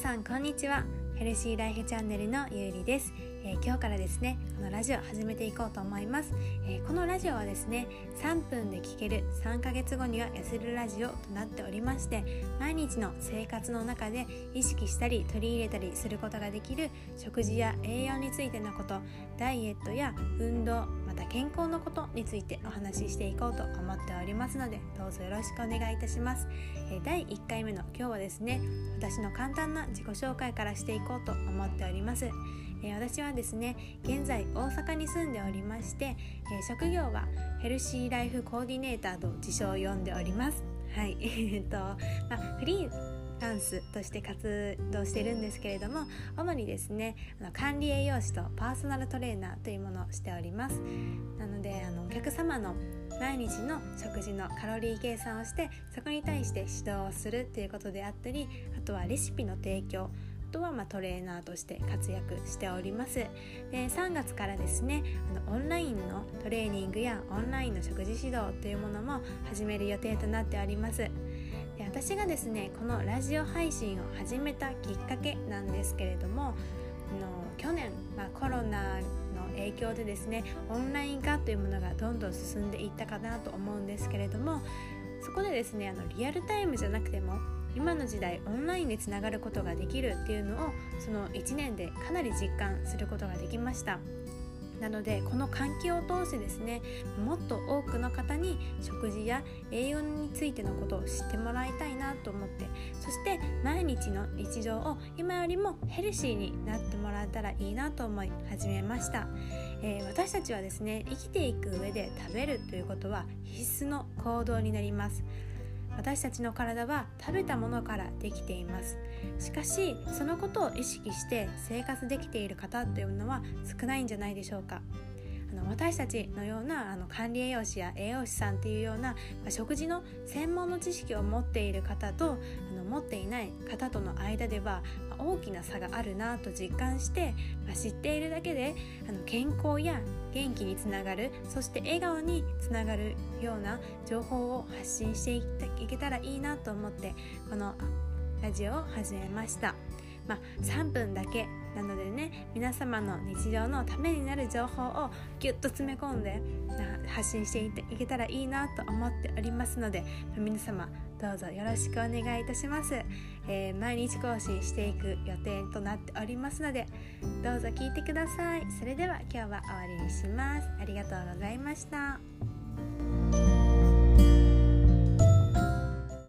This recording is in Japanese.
さんこんにちは。ヘルシーライフチャンネルのゆうりです、えー、今日からですねこのラジオ始めていこうと思います、えー、このラジオはですね3分で聞ける3ヶ月後には痩せるラジオとなっておりまして毎日の生活の中で意識したり取り入れたりすることができる食事や栄養についてのことダイエットや運動た健康のことについてお話ししていこうと思っておりますのでどうぞよろしくお願いいたします、え、第1回目の今日はですね私の簡単な自己紹介からしていこうと思っております、え、私はですね現在大阪に住んでおりまして、え、職業はヘルシーライフコーディネーターと自称を呼んでおります。はい。えっと、まあ、フリーランスとして活動してるんですけれども主にですねあの管理栄養士とパーソナルトレーナーというものをしております。なのであのお客様の毎日の食事のカロリー計算をしてそこに対して指導をするっていうことであったりあとはレシピの提供あとはまトレーナーとして活躍しております。で3月からですねあのオンラインのトレーニングやオンラインの食事指導というものも始める予定となっております。私がですねこのラジオ配信を始めたきっかけなんですけれどもの去年、まあ、コロナの影響でですねオンライン化というものがどんどん進んでいったかなと思うんですけれどもそこでですねあのリアルタイムじゃなくても今の時代オンラインでつながることができるっていうのをその1年でかなり実感することができました。なのでこの環境を通してですねもっと多くの方に食事や栄養についてのことを知ってもらいたいなと思ってそして毎日の日常を今よりもヘルシーになってもらえたらいいなと思い始めました、えー、私たちはですね生きていく上で食べるということは必須の行動になります。私たちの体は食べたものからできています。しかしそのことを意識して生活できている方というのは少ないんじゃないでしょうか。あの私たちのようなあの管理栄養士や栄養士さんっていうような、まあ、食事の専門の知識を持っている方と持っていない方との間では、大きな差があるなと実感して、ま、知っているだけであの健康や元気につながるそして笑顔につながるような情報を発信していけたらいいなと思ってこのラジオを始めました。まあ、3分だけなのでね皆様の日常のためになる情報をギュッと詰め込んで発信していけたらいいなと思っておりますので皆様どうぞよろしくお願いいたします、えー、毎日更新していく予定となっておりますのでどうぞ聞いてください。それでは今日は終わりにします。ありがとうございました。